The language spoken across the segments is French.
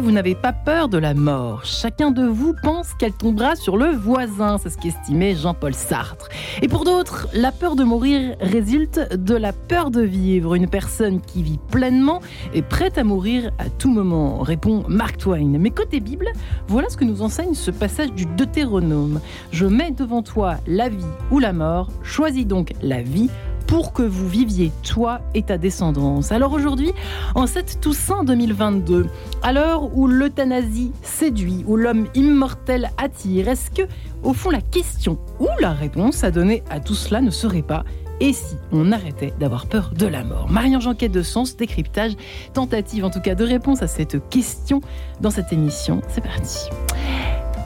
vous n'avez pas peur de la mort. Chacun de vous pense qu'elle tombera sur le voisin, c'est ce qu'estimait Jean-Paul Sartre. Et pour d'autres, la peur de mourir résulte de la peur de vivre. Une personne qui vit pleinement est prête à mourir à tout moment, répond Mark Twain. Mais côté Bible, voilà ce que nous enseigne ce passage du Deutéronome. Je mets devant toi la vie ou la mort, choisis donc la vie pour que vous viviez, toi et ta descendance. Alors aujourd'hui, en cette Toussaint 2022, à l'heure où l'euthanasie séduit, où l'homme immortel attire, est-ce que, au fond, la question ou la réponse à donner à tout cela ne serait pas et si on arrêtait d'avoir peur de la mort? Marianne Janquet de Sens, décryptage, tentative en tout cas de réponse à cette question dans cette émission. C'est parti.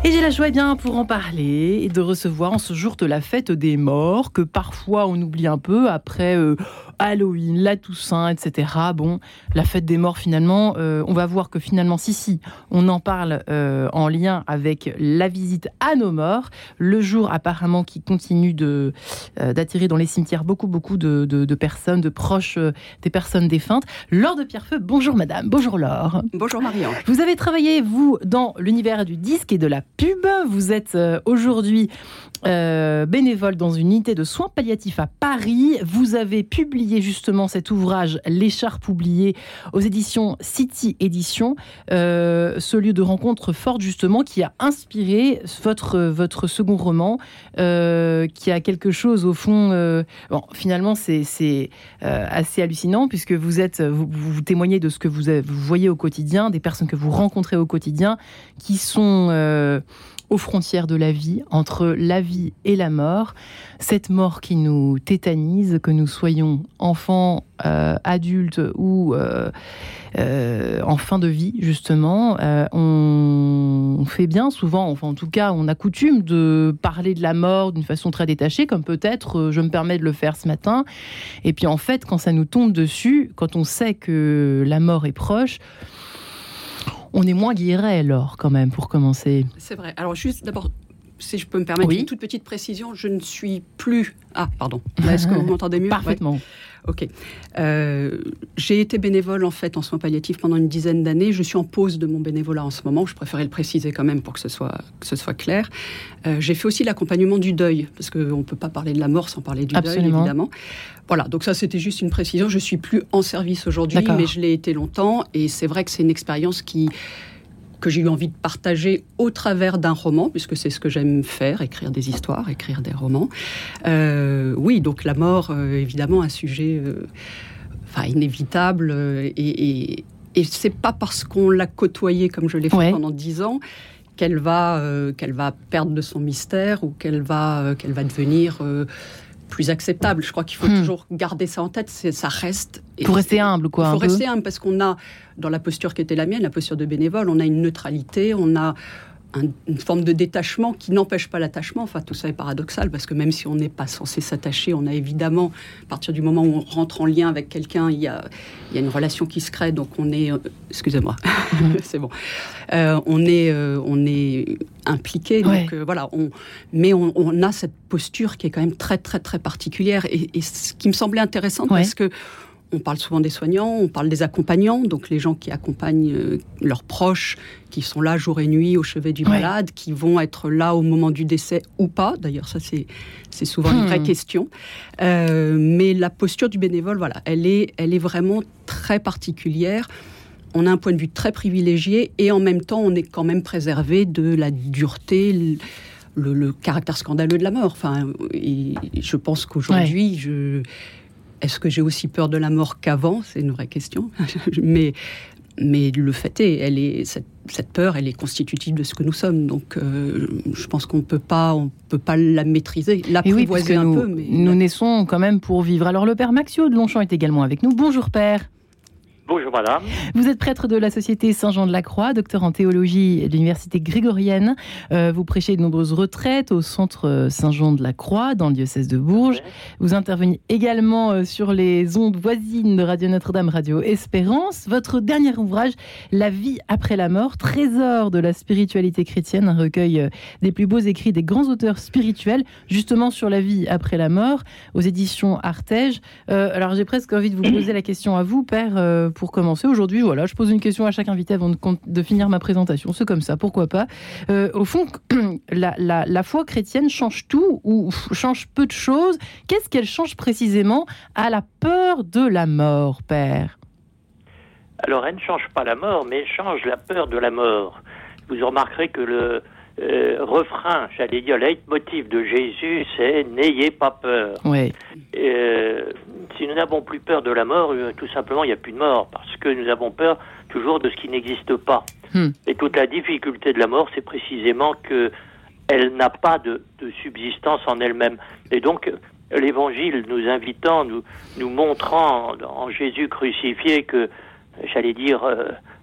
Et j'ai la joie eh bien pour en parler et de recevoir en ce jour de la fête des morts que parfois on oublie un peu après euh, Halloween, la Toussaint, etc. Bon, la fête des morts finalement, euh, on va voir que finalement, si, si, on en parle euh, en lien avec la visite à nos morts, le jour apparemment qui continue de euh, d'attirer dans les cimetières beaucoup, beaucoup de, de, personnes, de proches des personnes défuntes. Laure de Pierrefeu, bonjour madame, bonjour Laure. Bonjour Marion. Vous avez travaillé, vous, dans l'univers du disque et de la pub. Vous êtes aujourd'hui euh, bénévole dans une unité de soins palliatifs à Paris. Vous avez publié justement cet ouvrage L'écharpe oubliée aux éditions City Édition, euh, ce lieu de rencontre forte justement qui a inspiré votre, votre second roman, euh, qui a quelque chose au fond. bon, finalement, c'est assez hallucinant puisque vous êtes, vous, témoignez de ce que vous, voyez au quotidien, des personnes que vous rencontrez au quotidien, qui sont aux frontières de la vie, entre la vie et la mort. Cette mort qui nous tétanise, que nous soyons enfants, euh, adultes ou euh, euh, en fin de vie, justement, on, fait bien souvent, enfin en tout cas, on a coutume de parler de la mort d'une façon très détachée, comme peut-être je me permets de le faire ce matin. Et puis en fait, quand ça nous tombe dessus, quand on sait que la mort est proche, on est moins guéret alors quand même pour commencer. C'est vrai. Alors juste d'abord, si je peux me permettre une toute petite précision, je ne suis plus. Ah, pardon. Est-ce que vous m'entendez mieux? Parfaitement. Ok. Euh, j'ai été bénévole en fait en soins palliatifs pendant une dizaine d'années. Je suis en pause de mon bénévolat en ce moment. Je préférais le préciser quand même pour que ce soit, que ce soit clair. Euh, j'ai fait aussi l'accompagnement du deuil parce qu'on ne peut pas parler de la mort sans parler du deuil évidemment. Voilà. Donc ça c'était juste une précision. Je suis plus en service aujourd'hui, mais je l'ai été longtemps et c'est vrai que c'est une expérience qui que j'ai eu envie de partager au travers d'un roman, puisque c'est ce que j'aime faire, écrire des histoires, écrire des romans. Euh, oui, donc la mort, euh, évidemment, un sujet euh, enfin, inévitable. et, et, c'est pas parce qu'on l'a côtoyé comme je l'ai fait pendant dix ans qu'elle va, qu'elle va perdre de son mystère ou qu'elle va, qu'elle va devenir plus acceptable. Je crois qu'il faut hmm. toujours garder ça en tête. Ça reste. Pour rester humble, quoi. Il faut rester humble parce qu'on a, dans la posture qui était la mienne, la posture de bénévole, on a une neutralité, on a une forme de détachement qui n'empêche pas l'attachement. Enfin, tout ça est paradoxal parce que même si on n'est pas censé s'attacher, on a évidemment, à partir du moment où on rentre en lien avec quelqu'un, il y a, il y a une relation qui se crée. Donc on est, euh, excusez-moi, c'est bon, euh, on est, euh, on est impliqué. Donc voilà, on, mais on, a cette posture qui est quand même très très très particulière et, et ce qui me semblait intéressant parce que on parle souvent des soignants, on parle des accompagnants, donc les gens qui accompagnent euh, leurs proches, qui sont là jour et nuit au chevet du malade, qui vont être là au moment du décès ou pas. D'ailleurs, ça c'est souvent une vraie hmm. question. Euh, mais la posture du bénévole, voilà, elle est elle est vraiment très particulière. On a un point de vue très privilégié et en même temps, on est quand même préservé de la dureté. Le, caractère scandaleux de la mort. Enfin, je pense qu'aujourd'hui, je, est-ce que j'ai aussi peur de la mort qu'avant? C'est une vraie question. mais, mais le fait est, elle est cette, peur, elle est constitutive de ce que nous sommes. Donc, euh, je pense qu'on peut pas, on peut pas la maîtriser, l'apprivoiser un peu. Mais nous naissons quand même pour vivre. Alors, le père Maxio de Longchamp est également avec nous. Bonjour, père. Bonjour madame. Vous êtes prêtre de la Société Saint-Jean de la Croix, docteur en théologie de l'Université grégorienne. Euh, vous prêchez de nombreuses retraites au Centre Saint-Jean de la Croix, dans le diocèse de Bourges. Vous intervenez également euh, sur les ondes voisines de Radio Notre-Dame, Radio Espérance. Votre dernier ouvrage, La vie après la mort, trésor de la spiritualité chrétienne, un recueil euh, des plus beaux écrits des grands auteurs spirituels, justement sur la vie après la mort, aux éditions Artege. alors j'ai presque envie de vous poser la question à vous, Père pour commencer aujourd'hui. Voilà, je pose une question à chaque invité avant de, finir ma présentation. C'est comme ça, pourquoi pas. au fond, la, foi chrétienne change tout ou change peu de choses. Qu'est-ce qu'elle change précisément à la peur de la mort, Père? Alors, elle ne change pas la mort, mais elle change la peur de la mort. Vous remarquerez que le, euh, refrain, j'allais dire, leitmotiv de Jésus, c'est n'ayez pas peur. Oui. Euh, si nous n'avons plus peur de la mort, euh, tout simplement, il n'y a plus de mort, parce que nous avons peur toujours de ce qui n'existe pas. Hmm. Et toute la difficulté de la mort, c'est précisément que elle n'a pas de, subsistance en elle-même. Et donc, l'Évangile nous invitant, nous, nous montrant en Jésus crucifié que, j'allais dire,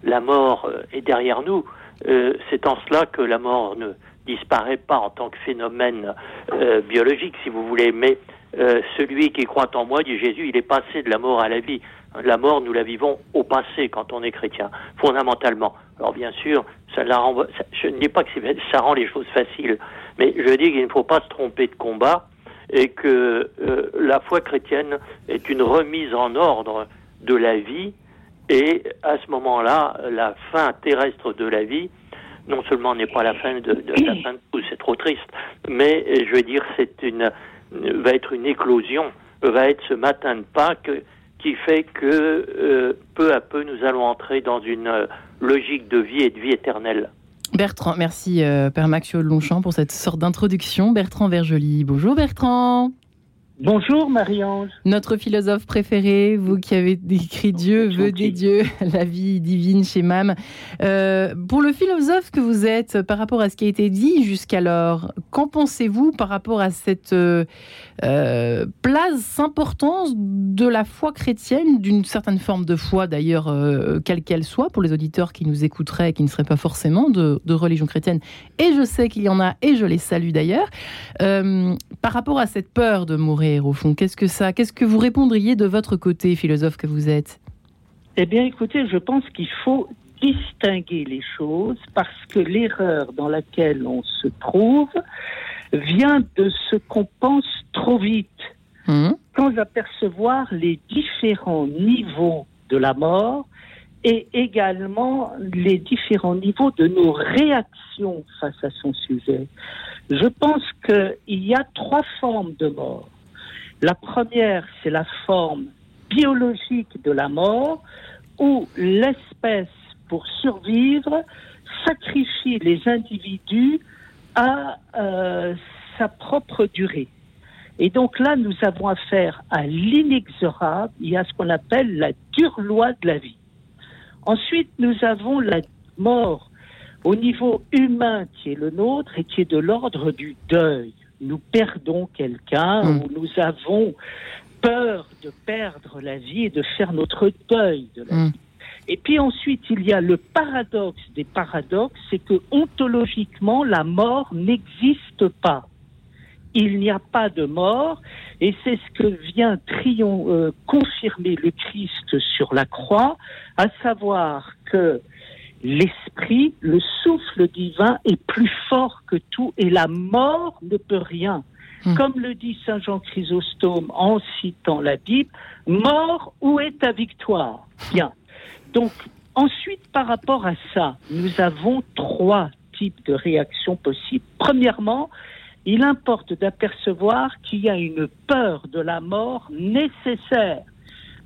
la mort est derrière nous, euh, c'est en cela que la mort ne disparaît pas en tant que phénomène euh, biologique, si vous voulez, mais euh, celui qui croit en moi, dit Jésus, il est passé de la mort à la vie. La mort, nous la vivons au passé quand on est chrétien, fondamentalement. Alors bien sûr, ça la renvoie, je ne dis pas que ça rend les choses faciles, mais je dis qu'il ne faut pas se tromper de combat et que la foi chrétienne est une remise en ordre de la vie et à ce moment-là, la fin terrestre de la vie, non seulement n'est pas la fin de, la fin de tout, c'est trop triste, mais je veux dire, c'est une va être une éclosion, va être ce matin de Pâques qui fait que euh, peu à peu nous allons entrer dans une euh, logique de vie et de vie éternelle. Bertrand, merci euh, Père Maxio Longchamp pour cette sorte d'introduction. Bertrand Vergely, bonjour Bertrand. Bonjour Marie-Ange. Notre philosophe préféré, vous qui avez écrit Dieu veut des dieux, la vie divine chez MAM. Euh, pour le philosophe que vous êtes, par rapport à ce qui a été dit jusqu'alors, qu'en pensez-vous par rapport à cette euh, euh, place, importance de la foi chrétienne, d'une certaine forme de foi d'ailleurs, quelle qu'elle soit, pour les auditeurs qui nous écouteraient et qui ne seraient pas forcément de, de religion chrétienne Et je sais qu'il y en a, et je les salue d'ailleurs. par rapport à cette peur de mourir, au fond Qu'est-ce que ça Qu'est-ce que vous répondriez de votre côté, philosophe que vous êtes? Eh bien, écoutez, je pense qu'il faut distinguer les choses parce que l'erreur dans laquelle on se trouve vient de ce qu'on pense trop vite, mmh. sans apercevoir les différents niveaux de la mort et également les différents niveaux de nos réactions face à son sujet. Je pense qu'il y a trois formes de mort. La première, c'est la forme biologique de la mort, où l'espèce, pour survivre, sacrifie les individus à euh, sa propre durée. Et donc là, nous avons affaire à l'inexorable et à ce qu'on appelle la dure loi de la vie. Ensuite, nous avons la mort au niveau humain qui est le nôtre et qui est de l'ordre du deuil nous perdons quelqu'un ou nous avons peur de perdre la vie et de faire notre deuil de la hmm. vie. Et puis ensuite, il y a le paradoxe des paradoxes, c'est que ontologiquement, la mort n'existe pas. Il n'y a pas de mort, et c'est ce que vient trion, euh, confirmer le Christ sur la croix, à savoir que l'esprit, le souffle divin est plus fort que tout et la mort ne peut rien. Hmm. Comme le dit Saint Jean Chrysostome en citant la Bible, mort, où est ta victoire? Bien. Donc, ensuite, par rapport à ça, nous avons trois types de réactions possibles. Premièrement, il importe d'apercevoir qu'il y a une peur de la mort nécessaire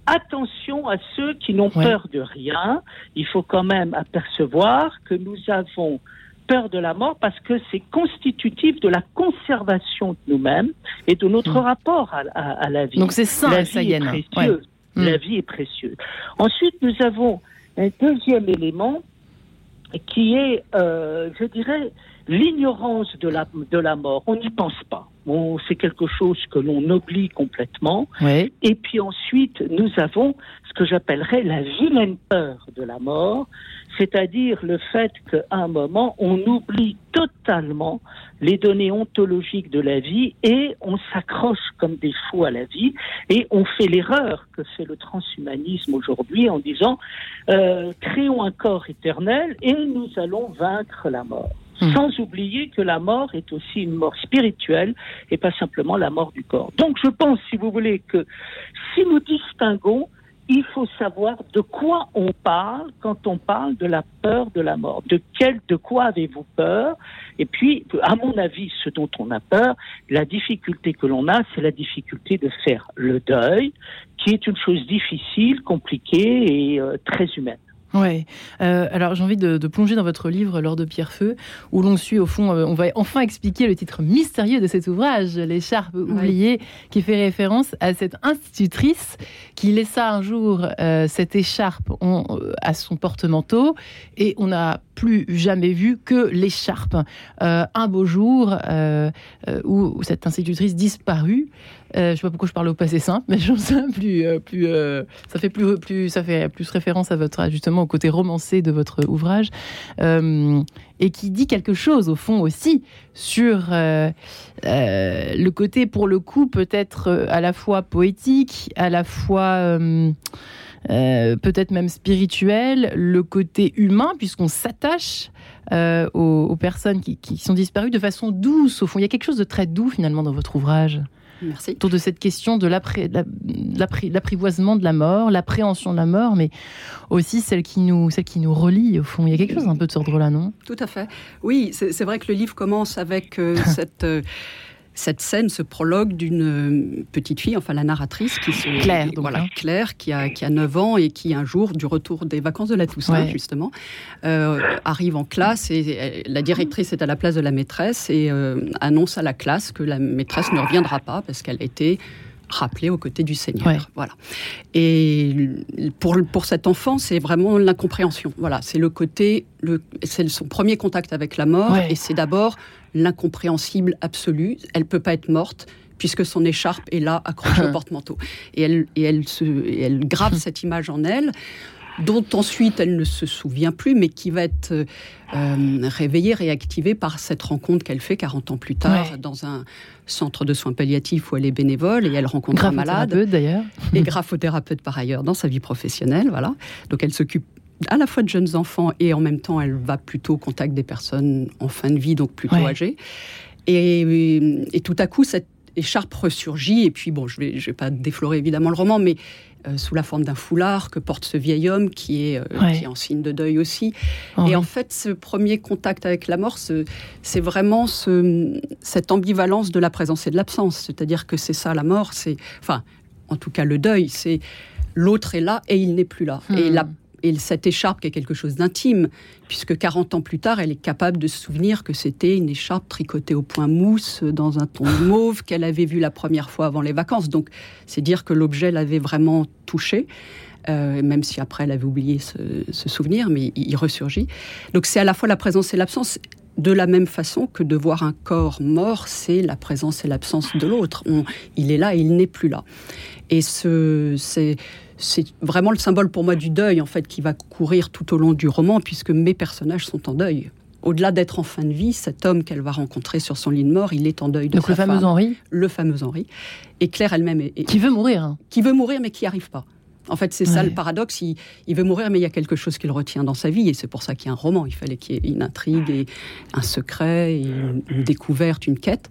attention à ceux qui n'ont peur de rien. Il faut quand même apercevoir que nous avons peur de la mort parce que c'est constitutif de la conservation de nous-mêmes et de notre mm. rapport à, la vie. Donc c'est ça, la vie est précieuse. La mm. vie est précieuse. Ensuite, nous avons un deuxième élément qui est, euh, je dirais, l'ignorance de la, de la mort. On n'y pense pas. Bon, c'est quelque chose que l'on oublie complètement. Et puis ensuite, nous avons ce que j'appellerais la vilaine peur de la mort, c'est-à-dire le fait qu'à un moment, on oublie totalement les données ontologiques de la vie et on s'accroche comme des fous à la vie et on fait l'erreur que fait le transhumanisme aujourd'hui en disant euh, créons un corps éternel et nous allons vaincre la mort. Hmm. Sans oublier que la mort est aussi une mort spirituelle et pas simplement la mort du corps. Donc je pense, si vous voulez, que si nous distinguons, il faut savoir de quoi on parle quand on parle de la peur de la mort. De quel, de quoi avez-vous peur? Et puis, à mon avis, ce dont on a peur, la difficulté que l'on a, c'est la difficulté de faire le deuil, qui est une chose difficile, compliquée et euh, très humaine. Ouais. Euh, alors j'ai envie de, plonger dans votre livre L'or de Pierre-Feu, où l'on suit au fond, euh, on va enfin expliquer le titre mystérieux de cet ouvrage, L'écharpe oubliée, qui fait référence à cette institutrice qui laissa un jour euh, cette écharpe à son porte-manteau et on n'a plus jamais vu que l'écharpe. un beau jour où cette institutrice disparut. Euh, je ne sais pas pourquoi je parle au passé simple, mais je ça plus, euh, euh, ça fait plus, plus, ça fait plus référence à votre justement au côté romancé de votre ouvrage et qui dit quelque chose au fond aussi sur le côté pour le coup peut-être à la fois poétique, à la fois peut-être même spirituel, le côté humain puisqu'on s'attache aux, personnes qui, qui, sont disparues de façon douce. Au fond, il y a quelque chose de très doux finalement dans votre ouvrage. Merci. Autour de cette question de l'apprivoisement de la mort, l'appréhension de la mort, mais aussi celle qui, nous, celle qui nous relie, au fond. Il y a quelque chose un peu de ce ordre-là, non? Tout à fait. Oui, c'est vrai que le livre commence avec euh, cette. Cette scène, ce prologue d'une euh, petite fille, enfin la narratrice, qui se, Claire, voilà, hein. Claire, qui a, qui a 9 ans et qui un jour, du retour des vacances de la Toussaint, justement, euh, arrive en classe et la directrice est à la place de la maîtresse et euh, annonce à la classe que la maîtresse ne reviendra pas parce qu'elle a été rappelée aux côtés du Seigneur. Voilà. Et pour, pour cet enfant, c'est vraiment l'incompréhension. Voilà, c'est le côté, le, c'est son premier contact avec la mort et c'est d'abord l'incompréhensible absolu. Elle peut pas être morte puisque son écharpe est là accrochée au porte-manteau. Et elle, et elle, se, elle grave cette image en elle dont ensuite elle ne se souvient plus, mais qui va être euh, réveillée, réactivée par cette rencontre qu'elle fait 40 ans plus tard dans un centre de soins palliatifs où elle est bénévole et elle rencontre un malade. d'ailleurs. Et graphothérapeute par ailleurs dans sa vie professionnelle, voilà. Donc elle s'occupe à la fois de jeunes enfants et en même temps elle va plutôt au contact des personnes en fin de vie, donc plutôt âgées. Et, tout à coup, cette écharpe ressurgit, et puis bon, je ne vais, je vais pas déflorer évidemment le roman, mais euh, sous la forme d'un foulard que porte ce vieil homme qui est, euh, qui est en signe de deuil aussi. Et en fait, ce premier contact avec la mort, c'est vraiment ce, cette ambivalence de la présence et de l'absence. C'est-à-dire que c'est ça la mort, c'est, enfin, en tout cas le deuil, c'est l'autre est là et il n'est plus là. Et hmm. la et cette écharpe qui est quelque chose d'intime, puisque 40 ans plus tard, elle est capable de se souvenir que c'était une écharpe tricotée au point mousse dans un ton mauve qu'elle avait vu la première fois avant les vacances. Donc, c'est dire que l'objet l'avait vraiment touchée. Euh, même si après elle avait oublié ce, souvenir, mais il, ressurgit. Donc c'est à la fois la présence et l'absence, de la même façon que de voir un corps mort, c'est la présence et l'absence de l'autre. Il est là et il n'est plus là. Et ce, c'est c'est vraiment le symbole pour moi du deuil en fait qui va courir tout au long du roman puisque mes personnages sont en deuil. Au-delà d'être en fin de vie, cet homme qu'elle va rencontrer sur son lit de mort, il est en deuil de Donc le fameux Henri Le fameux Henri. Et Claire elle-même est, Qui veut mourir. Hein. Qui veut mourir mais qui n'y arrive pas. En fait, c'est ça le paradoxe. Il, veut mourir, mais il y a quelque chose qu'il retient dans sa vie, et c'est pour ça qu'il y a un roman. Il fallait qu'il y ait une intrigue, et un secret, une, découverte, une quête.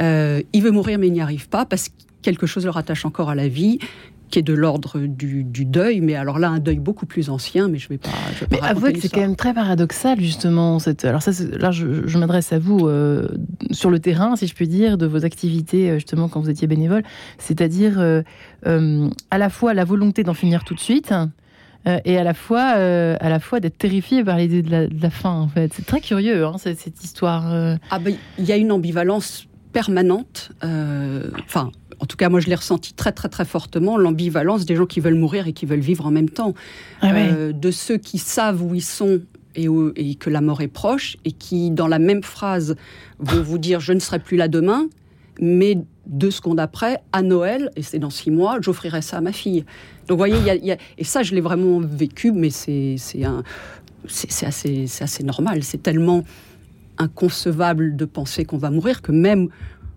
Euh, il veut mourir, mais il n'y arrive pas parce que quelque chose le rattache encore à la vie qui est de l'ordre du, deuil, mais alors là, un deuil beaucoup plus ancien, mais je ne vais pas. mais avouez que c'est quand même très paradoxal, justement. Cette, alors, ça, là, je, m'adresse à vous euh, sur le terrain, si je puis dire, de vos activités, euh, justement, quand vous étiez bénévole, c'est-à-dire euh, à la fois la volonté d'en finir tout de suite. et à la fois, à la fois d'être terrifié par l'idée de, la, fin, en fait. C'est très curieux, hein, cette, cette, histoire. Ah ben, il y a une ambivalence permanente. Enfin, en tout cas, moi, je l'ai ressenti très, très, très fortement, l'ambivalence des gens qui veulent mourir et qui veulent vivre en même temps. Ah euh, de ceux qui savent où ils sont et, et, que la mort est proche, et qui, dans la même phrase, vont vous dire Je ne serai plus là demain, mais deux secondes après, à Noël, et c'est dans six mois, j'offrirai ça à ma fille. Donc, vous voyez, y a, et ça, je l'ai vraiment vécu, mais c'est assez, assez normal. C'est tellement inconcevable de penser qu'on va mourir que même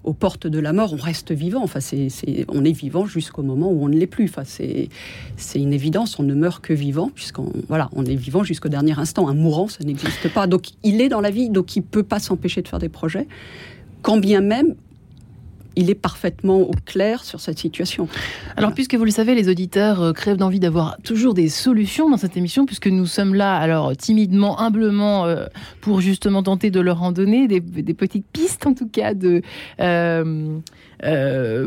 aux portes de la mort, on reste vivant. Enfin, c'est, on est vivant jusqu'au moment où on ne l'est plus. Enfin, c'est, une évidence. On ne meurt que vivant, puisqu'on voilà, on est vivant jusqu'au dernier instant. Un mourant, ça n'existe pas. Donc, il est dans la vie, donc il peut pas s'empêcher de faire des projets. Quand bien même, il est parfaitement au clair sur cette situation. Alors, puisque vous le savez, les auditeurs euh, crèvent d'envie d'avoir toujours des solutions dans cette émission, puisque nous sommes là, alors timidement, humblement, euh, pour justement tenter de leur en donner des, petites pistes, en tout cas, de. Euh,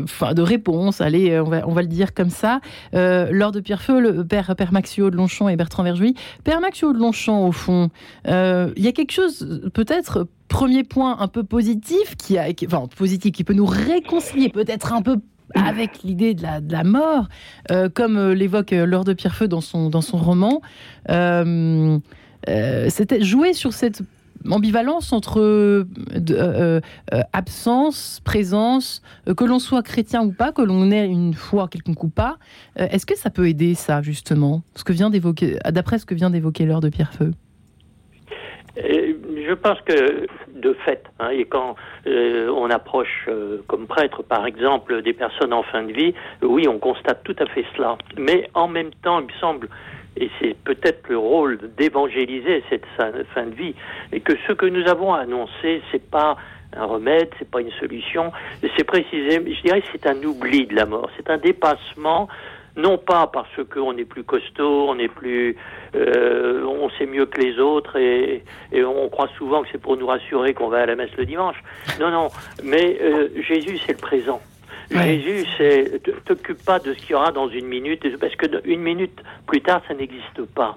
enfin, de réponse, allez, on va, on va le dire comme ça. lors de Pierrefeu, le père, père Maxio de Longchamp et Bertrand Verjuy. Père Maxio de Longchamp, au fond, il y a quelque chose, peut-être, premier point un peu positif, qui, a, positif, qui peut nous réconcilier peut-être un peu avec l'idée de la, mort, euh, comme euh, l'évoque euh, Laure de Pierrefeu dans son, dans son roman. C'était jouer sur cette ambivalence entre absence, présence, que l'on soit chrétien ou pas, que l'on ait une foi quelconque ou pas. Est-ce que ça peut aider ça, justement, d'après ce que vient d'évoquer Laure de Pierrefeu je pense que de fait, hein, et quand euh, on approche euh, comme prêtre, par exemple, des personnes en fin de vie, oui, on constate tout à fait cela. Mais en même temps, il me semble, et c'est peut-être le rôle d'évangéliser cette fin de vie, et que ce que nous avons annoncé, c'est pas un remède, c'est pas une solution, c'est précisément, je dirais, c'est un oubli de la mort, c'est un dépassement non pas parce qu'on est plus costaud, on est plus, euh, on sait mieux que les autres et, on croit souvent que c'est pour nous rassurer qu'on va à la messe le dimanche. Non, non, mais euh, Jésus c'est le présent. Jésus, c'est t'occupe pas de ce qu'il y aura dans une minute, parce que une minute plus tard, ça n'existe pas.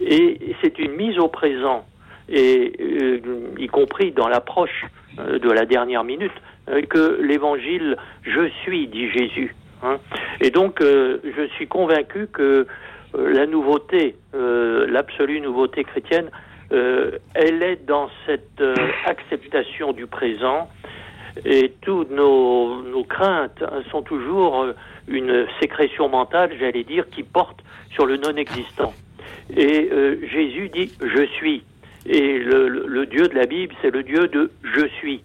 Et c'est une mise au présent, et euh, y compris dans l'approche de la dernière minute, que l'évangile je suis, dit Jésus. Hein. Et donc, euh, je suis convaincu que euh, la nouveauté, euh, l'absolue nouveauté chrétienne, elle est dans cette acceptation du présent. Et toutes nos, craintes sont toujours une sécrétion mentale, j'allais dire, qui porte sur le non-existant. Et Jésus dit je suis. Et le, le, Dieu de la Bible, c'est le Dieu de je suis.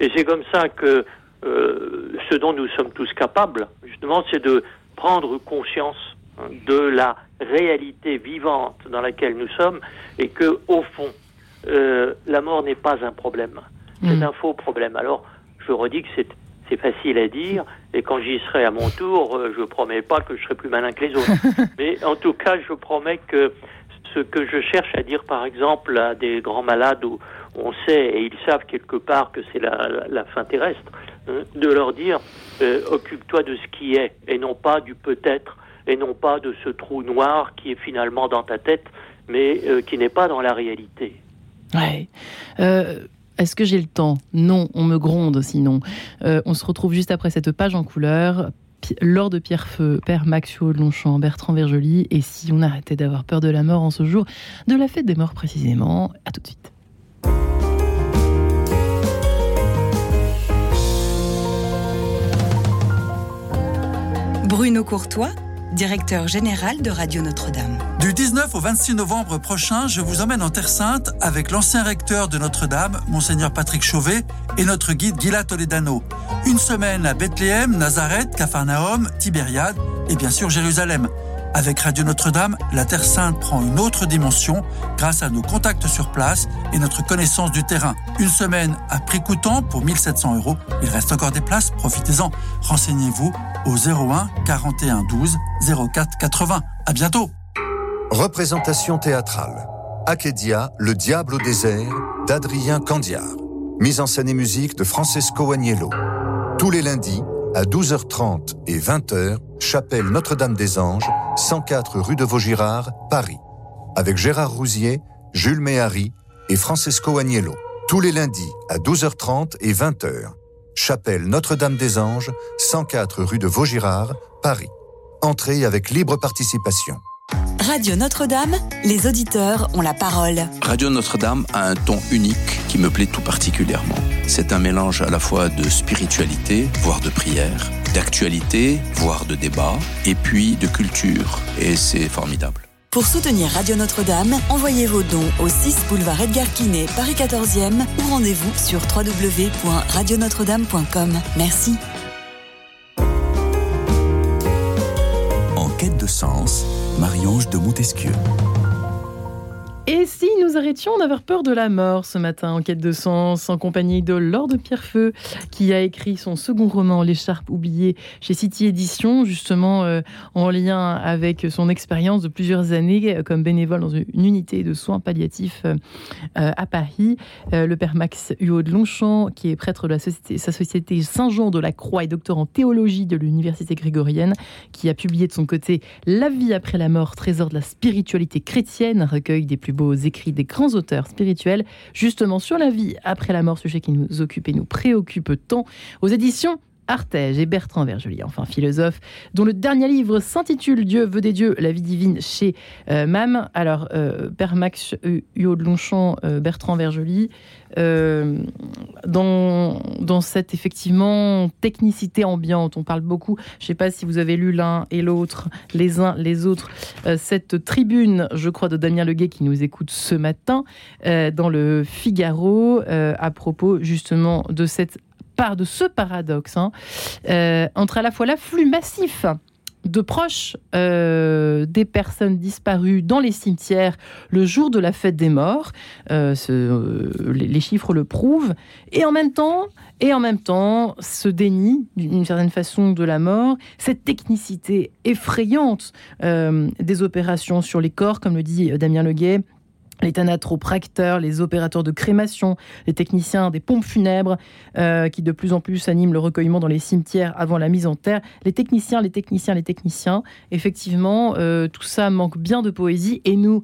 Et c'est comme ça que euh, ce dont nous sommes tous capables, justement, c'est de prendre conscience hein, de la réalité vivante dans laquelle nous sommes et que, au fond, euh, la mort n'est pas un problème. C'est mm. un faux problème. Alors, je redis que c'est c'est facile à dire, et quand j'y serai à mon tour, euh, je promets pas que je serai plus malin que les autres. Mais en tout cas, je promets que ce que je cherche à dire, par exemple, à des grands malades où on sait et ils savent quelque part que c'est la, la, fin terrestre, de leur dire euh, occupe-toi de ce qui est et non pas du peut-être et non pas de ce trou noir qui est finalement dans ta tête mais euh, qui n'est pas dans la réalité. Ouais. Euh, est-ce que j'ai le temps? Non, on me gronde sinon. on se retrouve juste après cette page en couleur. Lors de Pierrefeu, Père Maxio Longchamp, Bertrand Vergely, et si on arrêtait d'avoir peur de la mort en ce jour de la fête des morts précisément, à tout de suite. Bruno Courtois, directeur général de Radio Notre-Dame. Du 19 au 26 novembre prochain, je vous emmène en Terre Sainte avec l'ancien recteur de Notre-Dame, Monseigneur Patrick Chauvet, et notre guide Gila Toledano. Une semaine à Bethléem, Nazareth, Capharnaüm, Tibériade et bien sûr Jérusalem. Avec Radio Notre-Dame, la Terre Sainte prend une autre dimension grâce à nos contacts sur place et notre connaissance du terrain. Une semaine à prix coûtant pour 1700 euros. Il reste encore des places, profitez-en. Renseignez-vous au 01 41 12 04 80. À bientôt. Représentation théâtrale. Akedia, Le Diable au désert, d'Adrien Candiard. Mise en scène et musique de Francesco Agnello. Tous les lundis, à 12h30 et 20h, chapelle Notre-Dame des Anges, 104 rue de Vaugirard, Paris. Avec Gérard Rousier, Jules Méhari et Francesco Agnello. Tous les lundis à 12h30 et 20h. Chapelle Notre-Dame des Anges, 104 rue de Vaugirard, Paris. Entrée avec libre participation. Radio Notre-Dame, les auditeurs ont la parole. Radio Notre-Dame a un ton unique qui me plaît tout particulièrement. C'est un mélange à la fois de spiritualité, voire de prière, d'actualité, voire de débat, et puis de culture. Et c'est formidable. Pour soutenir Radio Notre-Dame, envoyez vos dons au 6 boulevard Edgar Quinet, Paris 14e ou rendez-vous sur www.radionotre-dame.com. Merci. En quête de sens, Marie-Ange de Montesquieu. Et si nous arrêtions d'avoir peur de la mort ce matin en quête de sens, en compagnie de Laure de Pierrefeu, qui a écrit son second roman, L'écharpe oubliée, chez City Édition, justement euh, en lien avec son expérience de plusieurs années euh, comme bénévole dans une unité de soins palliatifs euh, à Paris. le père Max Huot de Longchamp, qui est prêtre de sa société Saint-Jean de la Croix et docteur en théologie de l'Université grégorienne, qui a publié de son côté La vie après la mort, trésor de la spiritualité chrétienne, recueil des plus beaux écrits des grands auteurs spirituels, justement sur la vie après la mort, sujet qui nous occupe et nous préoccupe tant, aux éditions Artege et Bertrand Vergely, enfin philosophe, dont le dernier livre s'intitule Dieu veut des dieux, la vie divine chez euh, MAM. Alors, euh, Père Max Huot de Longchamp, euh, Bertrand Vergely, dans, dans cette effectivement technicité ambiante, on parle beaucoup, je ne sais pas si vous avez lu l'un et l'autre, les uns, les autres, cette tribune, je crois, de Damien Leguet qui nous écoute ce matin dans le Figaro à propos justement de cette de ce paradoxe hein, euh, entre à la fois l'afflux massif de proches euh, des personnes disparues dans les cimetières le jour de la fête des morts, euh, les, chiffres le prouvent, et en même temps, et en même temps, ce déni d'une certaine façon de la mort, cette technicité effrayante des opérations sur les corps, comme le dit Damien Leguet, les thanatopracteurs, les opérateurs de crémation, les techniciens des pompes funèbres euh, qui de plus en plus animent le recueillement dans les cimetières avant la mise en terre. Les techniciens, les techniciens, les techniciens. Effectivement, euh, tout ça manque bien de poésie et nous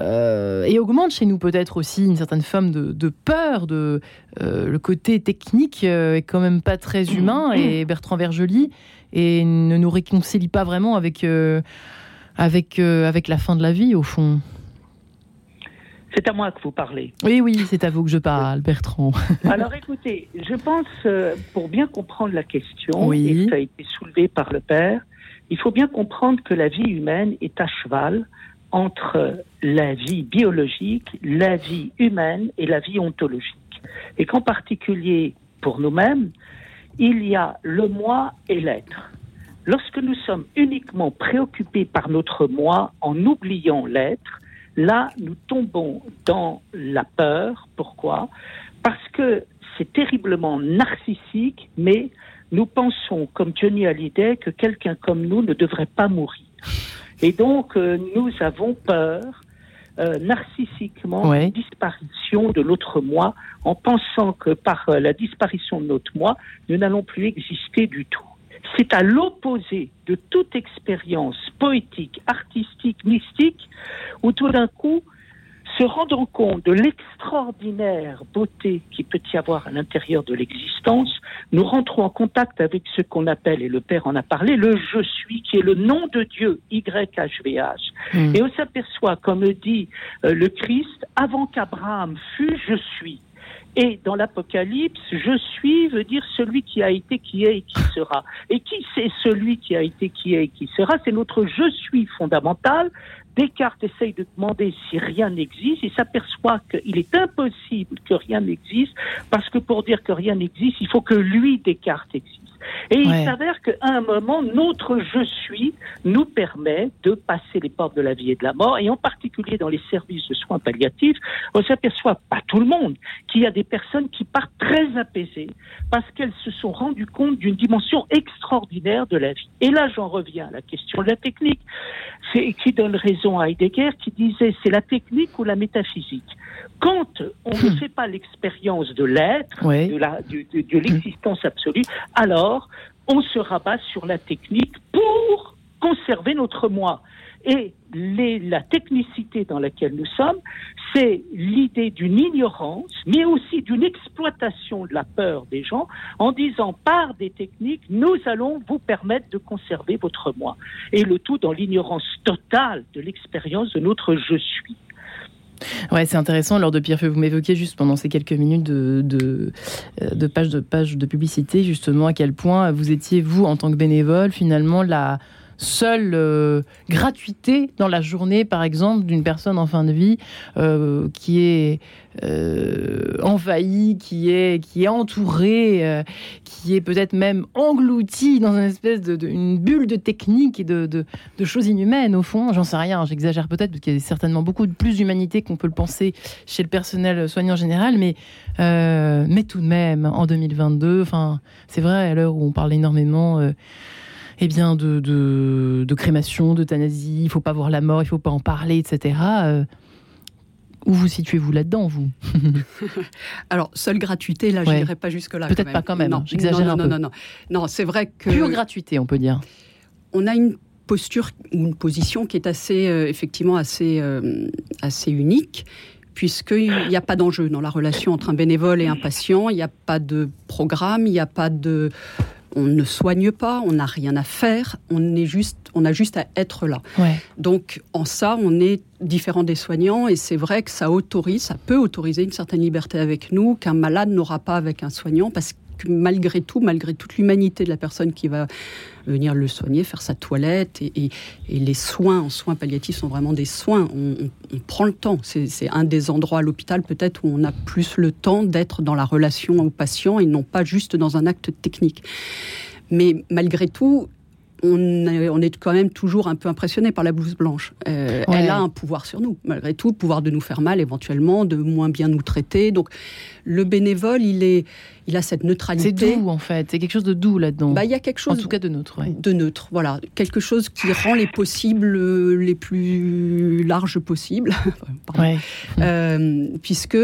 euh, et augmente chez nous peut-être aussi une certaine forme de, peur. De le côté technique est quand même pas très humain et Bertrand Vergely et ne nous réconcilie pas vraiment avec avec avec la fin de la vie au fond. C'est à moi que vous parlez. Oui, oui, c'est à vous que je parle, Bertrand. Alors écoutez, je pense, euh, pour bien comprendre la question, et ça a été soulevé par le père, il faut bien comprendre que la vie humaine est à cheval entre la vie biologique, la vie humaine et la vie ontologique. Et qu'en particulier, pour nous-mêmes, il y a le moi et l'être. Lorsque nous sommes uniquement préoccupés par notre moi en oubliant l'être, Là, nous tombons dans la peur. Pourquoi? Parce que c'est terriblement narcissique, mais nous pensons, comme Johnny Hallyday, que quelqu'un comme nous ne devrait pas mourir. Et donc, euh, nous avons peur euh, narcissiquement de la disparition de notre moi, en pensant que par euh, la disparition de notre moi, nous n'allons plus exister du tout. C'est à l'opposé de toute expérience poétique, artistique, mystique, où tout d'un coup, se rendant compte de l'extraordinaire beauté qui peut y avoir à l'intérieur de l'existence, nous rentrons en contact avec ce qu'on appelle, et le Père en a parlé, le je suis, qui est le nom de Dieu, YHVH. Hmm. Et on s'aperçoit, comme dit euh, le Christ, avant qu'Abraham fût, je suis. Et dans l'Apocalypse, je suis veut dire celui qui a été, qui est et qui sera. Et qui c'est celui qui a été, qui est et qui sera C'est notre je suis fondamental. Descartes essaye de demander si rien n'existe. Il s'aperçoit qu'il est impossible que rien n'existe parce que pour dire que rien n'existe, il faut que lui, Descartes, existe. Et il s'avère qu'à un moment, notre je suis nous permet de passer les portes de la vie et de la mort, et en particulier dans les services de soins palliatifs, on s'aperçoit, pas tout le monde, qu'il y a des personnes qui partent très apaisées parce qu'elles se sont rendues compte d'une dimension extraordinaire de la vie. Et là, j'en reviens à la question de la technique, qui donne raison à Heidegger, qui disait c'est la technique ou la métaphysique. Quand on ne hmm. fait pas l'expérience de l'être, de, de l'existence absolue, alors on se rabat sur la technique pour conserver notre moi. Et la technicité dans laquelle nous sommes, c'est l'idée d'une ignorance, mais aussi d'une exploitation de la peur des gens en disant par des techniques, nous allons vous permettre de conserver votre moi. Et le tout dans l'ignorance totale de l'expérience de notre je suis. Ouais, c'est intéressant. Lors de Pierre vous m'évoquiez juste pendant ces quelques minutes de, de, de pages de, page de publicité, justement, à quel point vous étiez, vous, en tant que bénévole, finalement, la, seule euh, gratuité dans la journée, par exemple, d'une personne en fin de vie euh, qui est euh, envahie, qui est, qui est entourée, qui est peut-être même engloutie dans une espèce de, bulle de technique et de, de, choses inhumaines, au fond. J'en sais rien, j'exagère peut-être, parce qu'il y a certainement beaucoup plus d'humanité qu'on peut le penser chez le personnel soignant général, mais, mais tout de même, en 2022, enfin, c'est vrai, à l'heure où on parle énormément eh bien, de, de, crémation, d'euthanasie, il faut pas voir la mort, il faut pas en parler, etc. Euh, où vous situez-vous là-dedans, vous Alors, seule gratuité, là, je n'irai pas jusque-là. Peut-être pas quand même, non, hein, j'exagère un peu. Non, non, non. Non, c'est vrai que... Pure gratuité, on peut dire. On a une posture, une position qui est assez, euh, effectivement, assez, euh, assez unique puisqu'il n'y a pas d'enjeu dans la relation entre un bénévole et un patient, il n'y a pas de programme, il n'y a pas de on ne soigne pas, on n'a rien à faire, on est juste, on a juste à être là. Donc en ça, on est différent des soignants et c'est vrai que ça autorise, ça peut autoriser une certaine liberté avec nous qu'un malade n'aura pas avec un soignant parce que malgré tout, malgré toute l'humanité de la personne qui va venir le soigner, faire sa toilette, et, les soins en soins palliatifs sont vraiment des soins. On, prend le temps. C'est un des endroits à l'hôpital peut-être où on a plus le temps d'être dans la relation au patient et non pas juste dans un acte technique. Mais malgré tout, on est, quand même toujours un peu impressionné par la blouse blanche. Euh, elle a un pouvoir sur nous, malgré tout, le pouvoir de nous faire mal éventuellement, de moins bien nous traiter. Donc le bénévole, il, est, il a cette neutralité. C'est doux en fait, c'est quelque chose de doux là-dedans. Bah, il y a quelque chose. En tout cas de neutre. De neutre, voilà. Quelque chose qui rend les possibles euh, les plus larges possibles. euh, puisque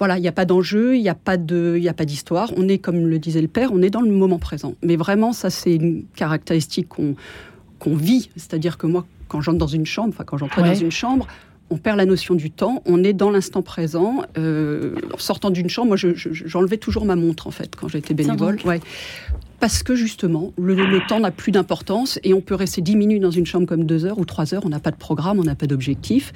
voilà, il n'y a pas d'enjeu, il n'y a pas d'histoire. On est, comme le disait le père, on est dans le moment présent. Mais vraiment, ça, c'est une caractéristique qu'on vit. C'est-à-dire que moi, quand j'entre dans une chambre, enfin quand j'entre dans une chambre, on perd la notion du temps, on est dans l'instant présent. Euh, en sortant d'une chambre, moi, j'enlevais toujours ma montre, en fait, quand j'étais bénévole. Ouais. Parce que justement, le, le temps n'a plus d'importance et on peut rester dix minutes dans une chambre comme deux heures ou trois heures, on n'a pas de programme, on n'a pas d'objectif.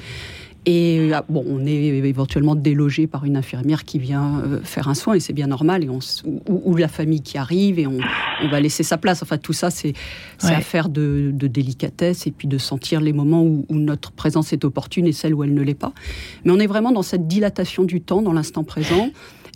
Et ah, bon, on est éventuellement délogé par une infirmière qui vient euh, faire un soin, et c'est bien normal, et on, ou, la famille qui arrive, et on, va laisser sa place. Enfin, tout ça, c'est affaire de, délicatesse, et puis de sentir les moments où, notre présence est opportune et celle où elle ne l'est pas. Mais on est vraiment dans cette dilatation du temps, dans l'instant présent,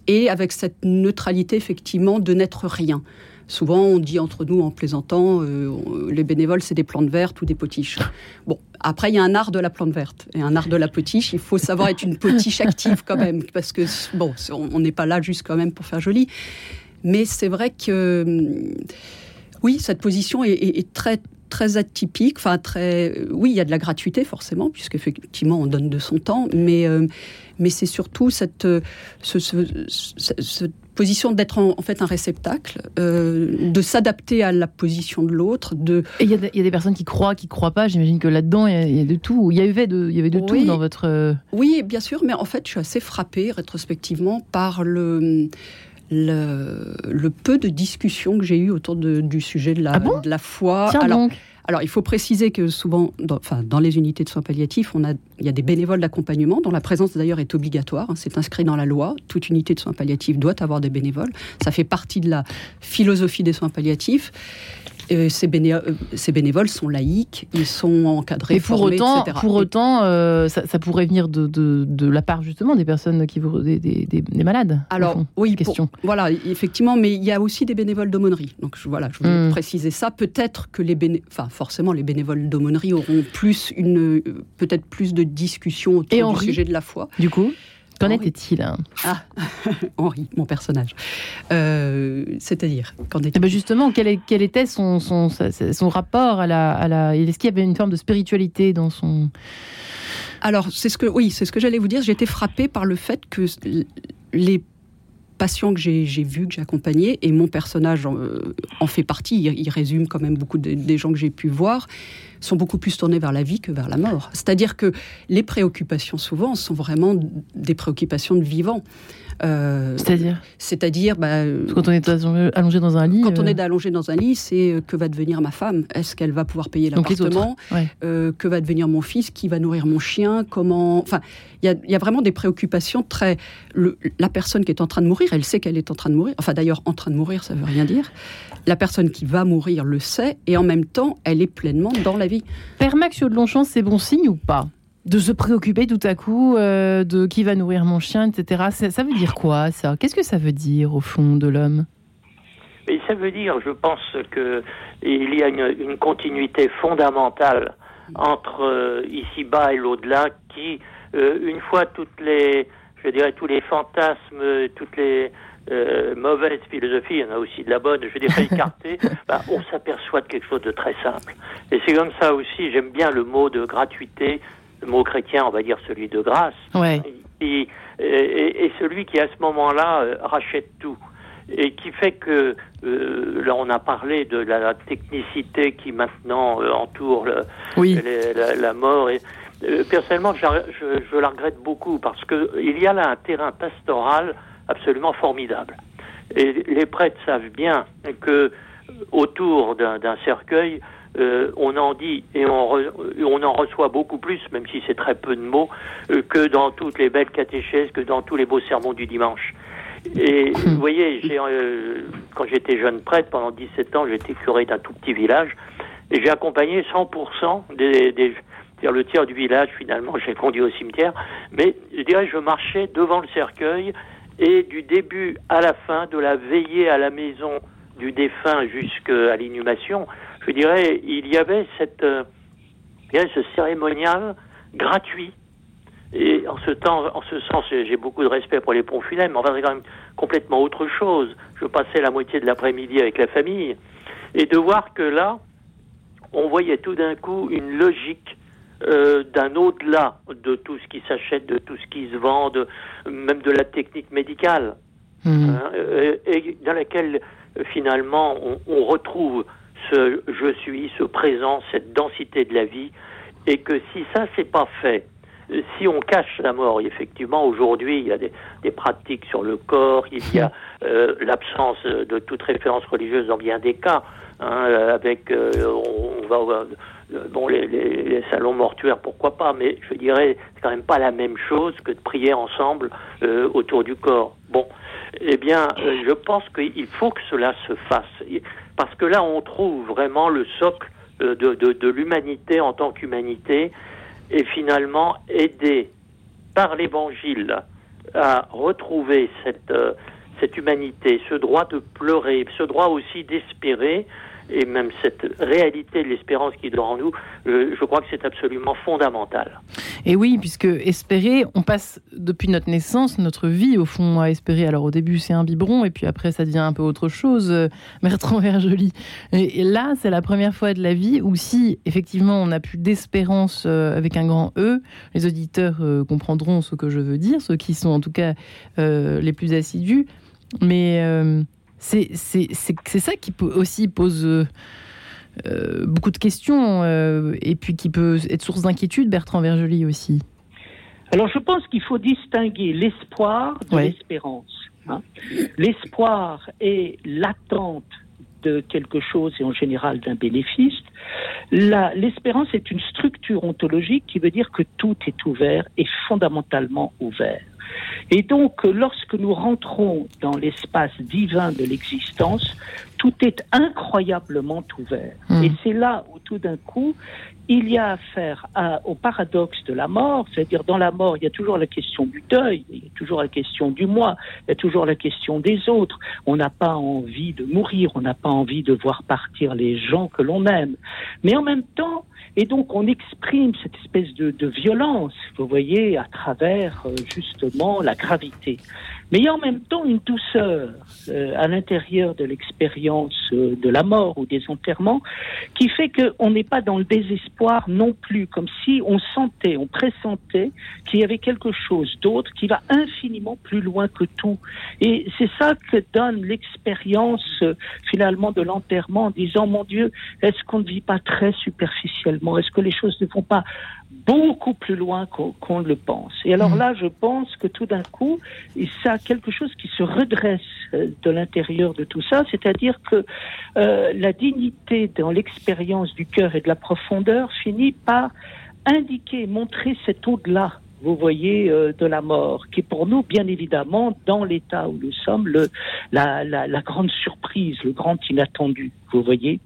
et avec cette neutralité, effectivement, de n'être rien. Souvent, on dit entre nous en plaisantant, euh, les bénévoles, c'est des plantes vertes ou des potiches. Bon, après, il y a un art de la plante verte et un art de la potiche. Il faut savoir être une potiche active quand même, parce que bon, on n'est pas là juste quand même pour faire joli. Mais c'est vrai que hum, oui, cette position est, très très atypique, enfin très, oui, il y a de la gratuité forcément, puisqu'effectivement on donne de son temps, mais euh, mais c'est surtout cette, ce, ce, position d'être en, fait un réceptacle, euh, de s'adapter à la position de l'autre. De... il y, a des personnes qui croient, qui croient pas. J'imagine que là-dedans, il y, a de tout. Il y avait de, il y avait de tout dans votre. Euh, oui, bien sûr, mais en fait, je suis assez frappée rétrospectivement par le. Le, le peu de discussions que j'ai eues autour de, du sujet de la, ah de la foi. Tiens donc. Alors, il faut préciser que souvent, dans, enfin, dans les unités de soins palliatifs, on a, il y a des bénévoles d'accompagnement, dont la présence d'ailleurs est obligatoire. Hein, c'est inscrit dans la loi. Toute unité de soins palliatifs doit avoir des bénévoles. Ça fait partie de la philosophie des soins palliatifs. Euh, ces, bénévoles sont laïcs, ils sont encadrés, Et pour autant, Pour autant, euh, ça, pourrait venir de, de, la part justement des personnes qui vous, des, des, des malades. Alors oui, question. voilà, effectivement, mais il y a aussi des bénévoles d'aumônerie. Donc voilà, je voulais hmm. préciser ça. Peut-être que les bénévoles, enfin forcément, les bénévoles d'aumônerie auront plus une, peut-être plus de discussions autour du sujet de la foi. Du coup. Qu'en était-il hein Ah, Henri, mon personnage. Euh, c'est-à-dire, qu'en était eh ben Justement, quel, était son, son, son, rapport à la, à la... Est-ce qu'il y avait une forme de spiritualité dans son... Alors, c'est ce que, oui, c'est ce que j'allais vous dire. J'ai été frappée par le fait que les patients que j'ai vus, que j'ai accompagnés, et mon personnage en, euh, fait partie, il, résume quand même beaucoup des gens que j'ai pu voir, sont beaucoup plus tournés vers la vie que vers la mort. C'est-à-dire que les préoccupations, souvent, sont vraiment des préoccupations de vivant. Euh, c'est-à-dire C'est-à-dire, bah, quand on est allongé dans un lit. Quand on est allongé dans un lit, c'est que va devenir ma femme? Est-ce qu'elle va pouvoir payer l'appartement? Que va devenir mon fils? Qui va nourrir mon chien? Comment Enfin, il y, a vraiment des préoccupations très. la personne qui est en train de mourir, elle sait qu'elle est en train de mourir. Enfin, d'ailleurs, en train de mourir, ça veut rien dire. La personne qui va mourir le sait, et en même temps, elle est pleinement dans la vie. Père Maxio de Longchamp, c'est bon signe ou pas? De se préoccuper tout à coup euh, de qui va nourrir mon chien, etc. Ça, veut dire quoi, ça? Qu'est-ce que ça veut dire, au fond, de l'homme? Ça veut dire, je pense, qu'il y a une, continuité fondamentale entre euh, ici-bas et l'au-delà qui, euh, une fois toutes les, je dirais, tous les fantasmes, toutes les mauvaises philosophies, il y en a aussi de la bonne, je dirais écartées, bah, on s'aperçoit de quelque chose de très simple. Et c'est comme ça aussi, j'aime bien le mot de gratuité, mot chrétien, on va dire celui de grâce, et, celui qui à ce moment-là euh, rachète tout. Et qui fait que, euh, là on a parlé de la, technicité qui maintenant euh, entoure la, mort. Et, personnellement, je, je, la regrette beaucoup parce qu'il y a là un terrain pastoral absolument formidable. Et les prêtres savent bien que autour d'un cercueil, euh, on en dit et on, on, en reçoit beaucoup plus, même si c'est très peu de mots, euh, que dans toutes les belles catéchèses, que dans tous les beaux sermons du dimanche. Et vous voyez, euh, quand j'étais jeune prêtre, pendant 17 ans, j'étais curé d'un tout petit village, et j'ai accompagné 100% des, des dire le tiers du village finalement, j'ai conduit au cimetière, mais je dirais je marchais devant le cercueil et du début à la fin, de la veillée à la maison du défunt jusqu'à l'inhumation, je dirais, il y avait cette, euh, ce cérémonial gratuit. Et en ce temps, en ce sens, j'ai beaucoup de respect pour les ponts funèbres, mais enfin, c'est quand même complètement autre chose. Je passais la moitié de l'après-midi avec la famille, et de voir que là, on voyait tout d'un coup une logique euh, d'un au-delà de tout ce qui s'achète, de tout ce qui se vend, même de la technique médicale, mmh. hein, euh, et dans laquelle finalement on, on retrouve ce je suis, ce présent, cette densité de la vie, et que si ça c'est pas fait, si on cache la mort, effectivement, aujourd'hui, il y a des, pratiques sur le corps, il y a euh, l'absence de toute référence religieuse dans bien des cas, hein, avec, euh, on, va, euh, bon, les, salons mortuaires, pourquoi pas, mais je dirais, c'est quand même pas la même chose que de prier ensemble autour du corps. Bon, eh bien, je pense qu'il faut que cela se fasse parce que là, on trouve vraiment le socle de, de, l'humanité en tant qu'humanité, et finalement aider par l'Évangile à retrouver euh, cette humanité, ce droit de pleurer, ce droit aussi d'espérer, et même cette réalité de l'espérance qui dort en nous, euh, je crois que c'est absolument fondamental. Et oui, puisque espérer, on passe depuis notre naissance, notre vie au fond à espérer. Alors au début c'est un biberon et puis après ça devient un peu autre chose, euh, Bertrand Vergely. Et, là c'est la première fois de la vie où si effectivement on a plus d'espérance euh, avec un grand E, les auditeurs comprendront ce que je veux dire, ceux qui sont en tout cas les plus assidus. Mais c'est ça qui peut aussi pose euh, euh, beaucoup de questions euh, et puis qui peut être source d'inquiétude, Bertrand Vergely aussi. Alors je pense qu'il faut distinguer l'espoir de l'espérance. Hein. L'espoir est l'attente de quelque chose et en général d'un bénéfice. L'espérance est une structure ontologique qui veut dire que tout est ouvert et fondamentalement ouvert. Et donc, lorsque nous rentrons dans l'espace divin de l'existence, tout est incroyablement ouvert. Hmm. Et c'est là où tout d'un coup, il y a affaire à, au paradoxe de la mort, c'est-à-dire dans la mort, il y a toujours la question du deuil, il y a toujours la question du moi, il y a toujours la question des autres. On n'a pas envie de mourir, on n'a pas envie de voir partir les gens que l'on aime. Mais en même temps, et donc on exprime cette espèce de, violence, vous voyez, à travers euh, justement la gravité. Mais il y a en même temps une douceur euh, à l'intérieur de l'expérience euh, de la mort ou des enterrements, qui fait qu'on n'est pas dans le désespoir non plus, comme si on sentait, on pressentait qu'il y avait quelque chose d'autre qui va infiniment plus loin que tout. Et c'est ça que donne l'expérience euh, finalement de l'enterrement en disant, mon Dieu, est-ce qu'on ne vit pas très superficiellement? Est-ce que les choses ne vont pas beaucoup plus loin qu'on le pense. Et alors mmh. là, je pense que tout d'un coup, ça a quelque chose qui se redresse euh, de l'intérieur de tout ça, c'est-à-dire que euh, la dignité dans l'expérience du cœur et de la profondeur finit par indiquer, montrer cet au-delà vous voyez, euh, de la mort, qui est pour nous, bien évidemment, dans l'état où nous sommes, le, la, la, la grande surprise, le grand inattendu vous voyez.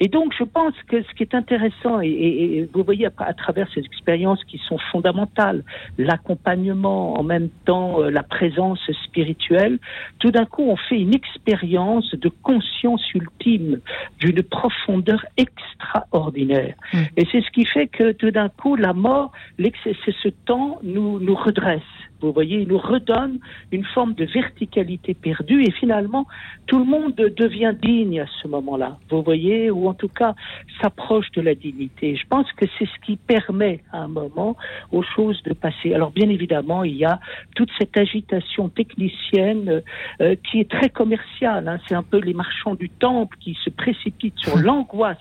Et donc, je pense que ce qui est intéressant, et, vous voyez à, travers ces expériences qui sont fondamentales, l'accompagnement, en même temps euh, la présence spirituelle, tout d'un coup, on fait une expérience de conscience ultime, d'une profondeur extraordinaire. Mm. Et c'est ce qui fait que tout d'un coup, la mort, c'est ce temps nous, nous redresse. Vous voyez, il nous redonne une forme de verticalité perdue et finalement, tout le monde devient digne à ce moment-là. Vous voyez, ou en tout cas s'approche de la dignité. Je pense que c'est ce qui permet à un moment aux choses de passer. Alors bien évidemment, il y a toute cette agitation technicienne euh, qui est très commerciale. Hein. C'est un peu les marchands du temple qui se précipitent sur l'angoisse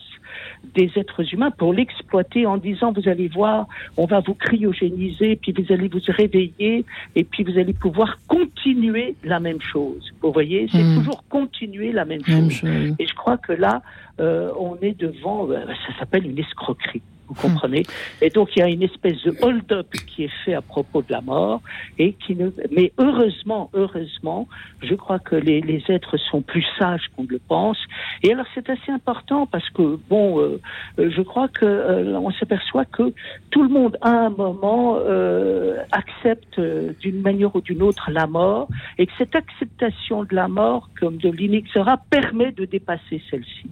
des êtres humains pour l'exploiter en disant vous allez voir, on va vous cryogéniser, puis vous allez vous réveiller, et puis vous allez pouvoir continuer la même chose. Vous voyez, c'est hmm. toujours continuer la même, chose. Et je crois que là, euh, on est devant, euh, ça s'appelle une escroquerie vous comprenez Et donc il y a une espèce de hold-up qui est fait à propos de la mort et qui ne. Mais heureusement, heureusement, je crois que les, les êtres sont plus sages qu'on le pense. Et alors c'est assez important parce que bon, euh, je crois que euh, on s'aperçoit que tout le monde à un moment euh, accepte euh, d'une manière ou d'une autre la mort et que cette acceptation de la mort comme de l'inexorable permet de dépasser celle-ci.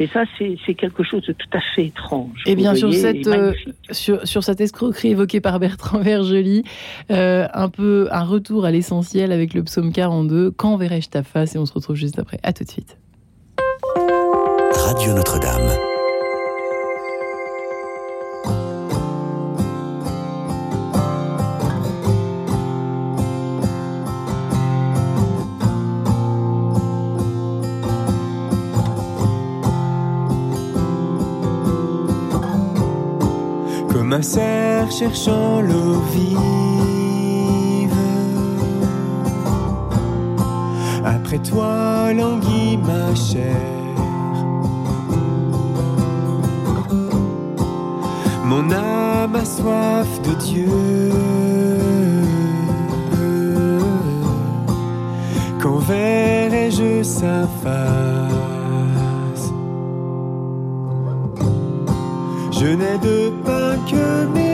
Et ça c'est quelque chose de tout à fait étrange. Et bien sûr euh, sur, sur, cette escroquerie évoquée par Bertrand Vergely, euh, un peu un retour à l'essentiel avec le psaume 42. Quand verrai-je ta face? Et on se retrouve juste après. À tout de suite. Radio Notre-Dame. Ma serre cherchant l'eau vive. Après toi languit ma chair. Mon âme a soif de Dieu. Quand verrai-je sa Je n'ai de que mes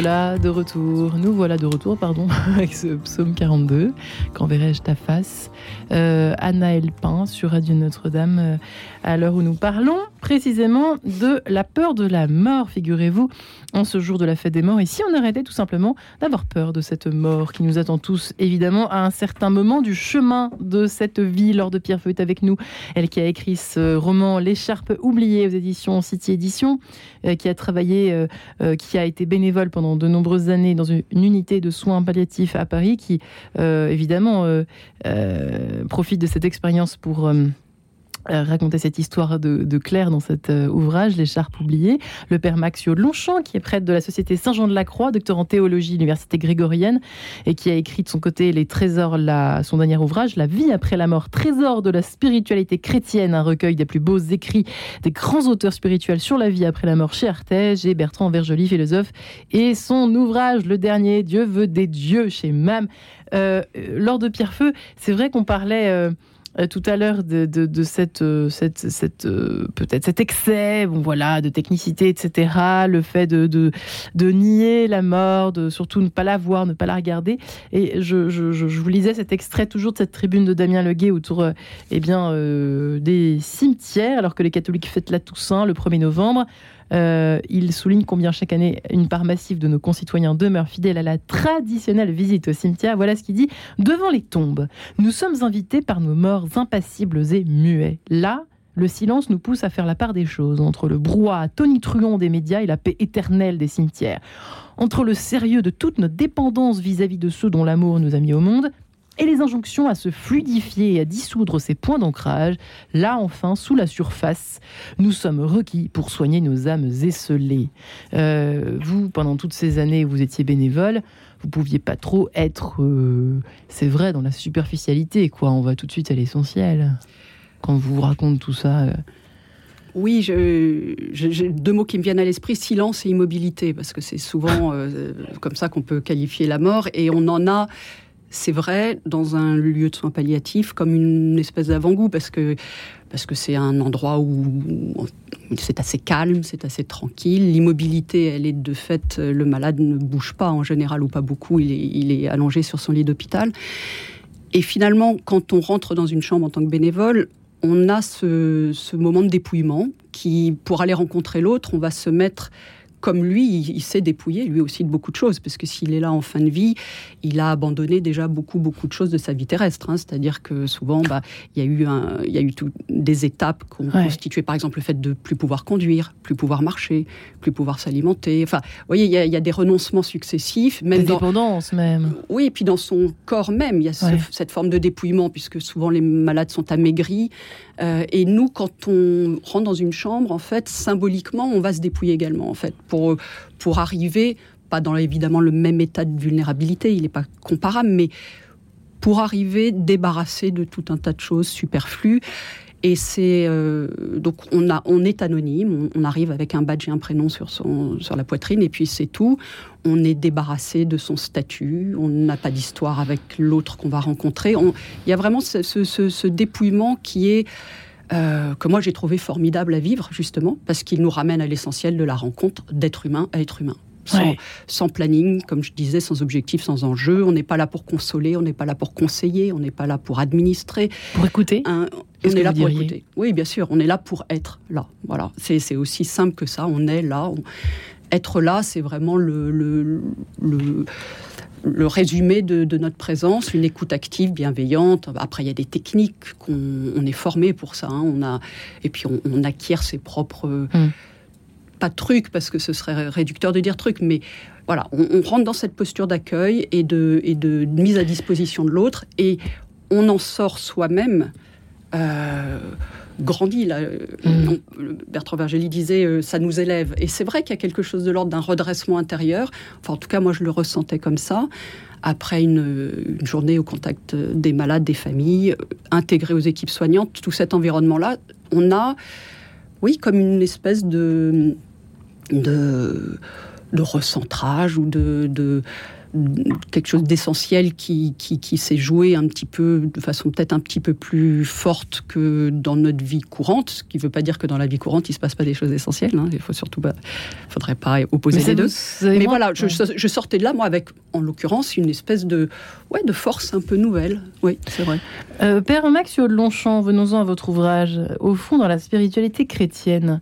revoilà de retour. Nous voilà de retour, pardon, avec ce psaume 42. Quand verrai-je ta face? Euh, Anna Elpin sur Radio Notre-Dame, euh, à l'heure où nous parlons précisément de la peur de la mort, figurez-vous, en ce jour de la fête des morts. Et si on arrêtait tout simplement d'avoir peur de cette mort qui nous attend tous, évidemment, à un certain moment du chemin de cette vie. Laure de Pierrefeu est avec nous, elle qui a écrit ce roman L'écharpe oubliée aux éditions City Éditions, euh, qui a travaillé, qui a été bénévole pendant de nombreuses années dans une, unité de soins palliatifs à Paris, qui évidemment profite de cette expérience pour euh, raconter cette histoire de, Claire dans cet euh, ouvrage, L'écharpe oubliée. Le père Maxio Longchamp, qui est prêtre de la Société Saint-Jean de la Croix, docteur en théologie à l'Université grégorienne, et qui a écrit de son côté Les Trésors, son dernier ouvrage, La vie après la mort, trésor de la spiritualité chrétienne, un recueil des plus beaux écrits des grands auteurs spirituels sur la vie après la mort chez Artege et Bertrand Vergely, philosophe, et son ouvrage, le dernier, Dieu veut des dieux, chez MAM. Euh, lors de Pierrefeu, c'est vrai qu'on parlait... Euh, tout à l'heure de, cette, euh, euh, peut-être cet excès, bon voilà, de technicité, etc. Le fait de, nier la mort, de surtout ne pas la voir, ne pas la regarder. Et je vous lisais cet extrait toujours de cette tribune de Damien Leguet autour, eh bien, des cimetières, alors que les catholiques fêtent la Toussaint le 1er novembre. Euh, il souligne combien chaque année une part massive de nos concitoyens demeure fidèle à la traditionnelle visite au cimetière. Voilà ce qu'il dit. Devant les tombes, nous sommes invités par nos morts impassibles et muets. Là, le silence nous pousse à faire la part des choses entre le brouhaha tonitruant des médias et la paix éternelle des cimetières. Entre le sérieux de toute notre dépendance vis-à-vis -vis de ceux dont l'amour nous a mis au monde et les injonctions à se fluidifier et à dissoudre ces points d'ancrage, là enfin, sous la surface, nous sommes requis pour soigner nos âmes esselées. Euh, vous, pendant toutes ces années, vous étiez bénévole, vous pouviez pas trop être, euh, c'est vrai, dans la superficialité, quoi. On va tout de suite à l'essentiel. Quand vous vous raconte tout ça. Euh. Oui, j'ai deux mots qui me viennent à l'esprit, silence et immobilité, parce que c'est souvent comme ça qu'on peut qualifier la mort, et on en a c'est vrai, dans un lieu de soins palliatifs, comme une espèce d'avant-goût, parce que parce que c'est un endroit où c'est assez calme, c'est assez tranquille. L'immobilité, elle est de fait, le malade ne bouge pas en général ou pas beaucoup, il est, allongé sur son lit d'hôpital. Et finalement, quand on rentre dans une chambre en tant que bénévole, on a ce moment de dépouillement qui, pour aller rencontrer l'autre, on va se mettre comme lui, il, s'est dépouillé lui aussi de beaucoup de choses, parce que s'il est là en fin de vie, il a abandonné déjà beaucoup, beaucoup de choses de sa vie terrestre. Hein. C'est-à-dire que souvent, bah, il y a eu, il y a eu des étapes qui ont constitué, par exemple, le fait de plus pouvoir conduire, plus pouvoir marcher, plus pouvoir s'alimenter. Enfin, vous voyez, il y, a, des renoncements successifs. Même des dépendances, même. Oui, et puis dans son corps même, il y a cette forme de dépouillement, puisque souvent les malades sont amaigris. Euh, et nous, quand on rentre dans une chambre, en fait, symboliquement, on va se dépouiller également, en fait, pour, pour arriver, pas dans évidemment le même état de vulnérabilité, il n'est pas comparable, mais pour arriver débarrassé de tout un tas de choses superflues. Et c'est euh, donc on a on est anonyme, on, arrive avec un badge et un prénom sur son sur la poitrine et puis c'est tout. On est débarrassé de son statut, on n'a pas d'histoire avec l'autre qu'on va rencontrer. il y a vraiment ce, dépouillement qui est euh, que moi j'ai trouvé formidable à vivre justement parce qu'il nous ramène à l'essentiel de la rencontre d'être humain à être humain. Sans, planning, comme je disais, sans objectif, sans enjeu. On n'est pas là pour consoler, on n'est pas là pour conseiller, on n'est pas là pour administrer. Pour écouter? On est là pour écouter. Oui, bien sûr, on est là pour être là. Voilà, c'est aussi simple que ça. On est là. Être là, c'est vraiment le, le, le résumé de, notre présence, une écoute active, bienveillante. Après, il y a des techniques qu'on est formé pour ça. Hein. On a, et puis, on, acquiert ses propres. Hum. Pas trucs, parce que ce serait réducteur de dire trucs, mais voilà, on, rentre dans cette posture d'accueil et de, et de mise à disposition de l'autre, et on en sort soi-même. Euh, grandi. Là. Mm. Bertrand Vergely disait euh, ça nous élève. Et c'est vrai qu'il y a quelque chose de l'ordre d'un redressement intérieur. Enfin, en tout cas, moi, je le ressentais comme ça. Après une, journée au contact des malades, des familles, euh, intégrés aux équipes soignantes, tout cet environnement-là, on a, oui, comme une espèce de, de, recentrage ou de quelque chose d'essentiel qui, qui, s'est joué un petit peu, de façon peut-être un petit peu plus forte que dans notre vie courante, ce qui ne veut pas dire que dans la vie courante, il ne se passe pas des choses essentielles. Hein. Il faut surtout pas, faudrait pas opposer les deux. Mais voilà, je, je, sortais de là, moi, avec, en l'occurrence, une espèce de, ouais, de force un peu nouvelle. Oui, c'est vrai. Euh, Père Maxio de Longchamp, venons-en à votre ouvrage. Au fond, dans la spiritualité chrétienne,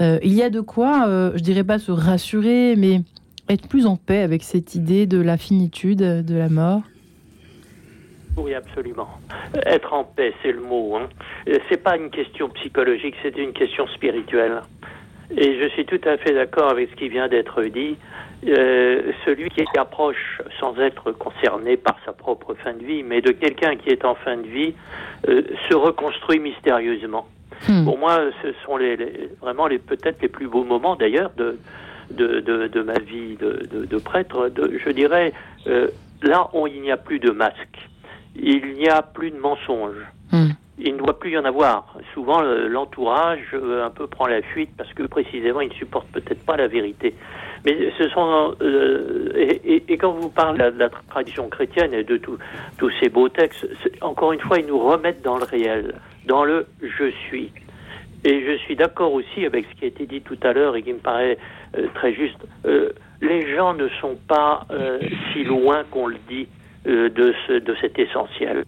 euh, il y a de quoi, euh, je dirais pas se rassurer, mais être plus en paix avec cette idée de la finitude de la mort oui, absolument. Être en paix, c'est le mot. Hein. C'est pas une question psychologique, c'est une question spirituelle. Et je suis tout à fait d'accord avec ce qui vient d'être dit. Euh, celui qui approche sans être concerné par sa propre fin de vie, mais de quelqu'un qui est en fin de vie, euh, se reconstruit mystérieusement. Hmm. Pour moi, ce sont les, vraiment les peut-être les plus beaux moments d'ailleurs de, de, de, ma vie de, de prêtre. je dirais, euh, là où il n'y a plus de masque, il n'y a plus de mensonges. Hmm. Il ne doit plus y en avoir. Souvent, l'entourage un peu prend la fuite parce que précisément, il ne supporte peut-être pas la vérité. Mais ce sont euh, et, et, quand vous parlez de la, tradition chrétienne et de tous ces beaux textes, encore une fois, ils nous remettent dans le réel, dans le je suis. Et je suis d'accord aussi avec ce qui a été dit tout à l'heure et qui me paraît euh, très juste. Euh, les gens ne sont pas si loin qu'on le dit de, ce, de cet essentiel.